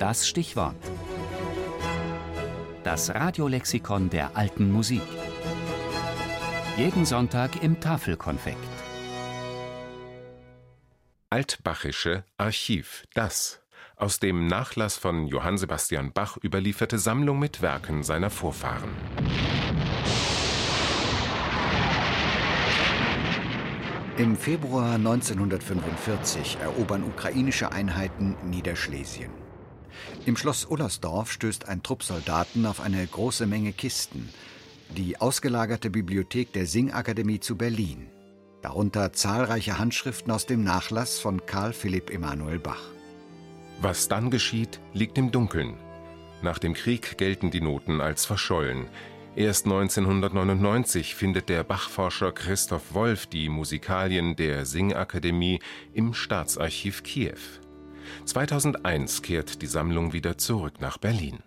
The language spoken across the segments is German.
Das Stichwort. Das Radiolexikon der alten Musik. Jeden Sonntag im Tafelkonfekt. Altbachische Archiv. Das aus dem Nachlass von Johann Sebastian Bach überlieferte Sammlung mit Werken seiner Vorfahren. Im Februar 1945 erobern ukrainische Einheiten Niederschlesien. Im Schloss Ullersdorf stößt ein Trupp Soldaten auf eine große Menge Kisten, die ausgelagerte Bibliothek der Singakademie zu Berlin, darunter zahlreiche Handschriften aus dem Nachlass von Karl Philipp Emanuel Bach. Was dann geschieht, liegt im Dunkeln. Nach dem Krieg gelten die Noten als verschollen. Erst 1999 findet der Bachforscher Christoph Wolf die Musikalien der Singakademie im Staatsarchiv Kiew. 2001 kehrt die Sammlung wieder zurück nach Berlin.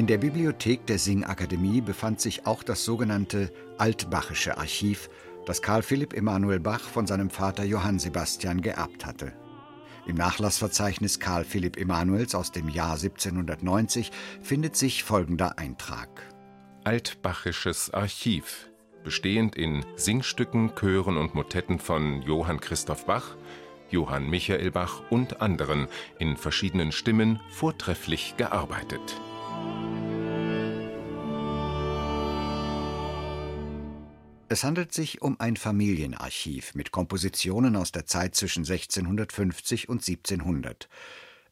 In der Bibliothek der Singakademie befand sich auch das sogenannte Altbachische Archiv, das Karl Philipp Emanuel Bach von seinem Vater Johann Sebastian geerbt hatte. Im Nachlassverzeichnis Karl Philipp Emanuels aus dem Jahr 1790 findet sich folgender Eintrag: Altbachisches Archiv, bestehend in Singstücken, Chören und Motetten von Johann Christoph Bach, Johann Michael Bach und anderen in verschiedenen Stimmen vortrefflich gearbeitet. Es handelt sich um ein Familienarchiv mit Kompositionen aus der Zeit zwischen 1650 und 1700.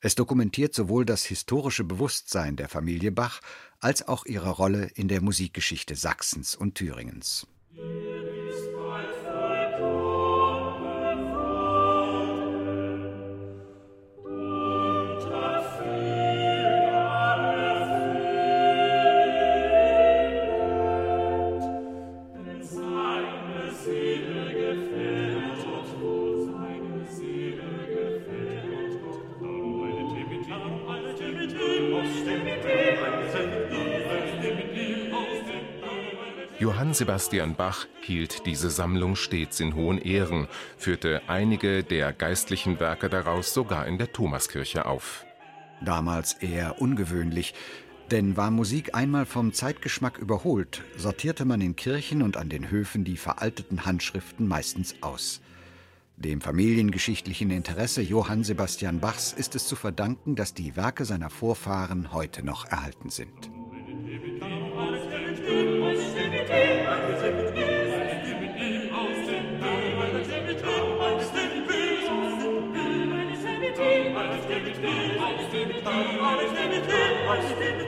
Es dokumentiert sowohl das historische Bewusstsein der Familie Bach als auch ihre Rolle in der Musikgeschichte Sachsens und Thüringens. Johann Sebastian Bach hielt diese Sammlung stets in hohen Ehren, führte einige der geistlichen Werke daraus sogar in der Thomaskirche auf. Damals eher ungewöhnlich, denn war Musik einmal vom Zeitgeschmack überholt, sortierte man in Kirchen und an den Höfen die veralteten Handschriften meistens aus. Dem familiengeschichtlichen Interesse Johann Sebastian Bachs ist es zu verdanken, dass die Werke seiner Vorfahren heute noch erhalten sind. Alles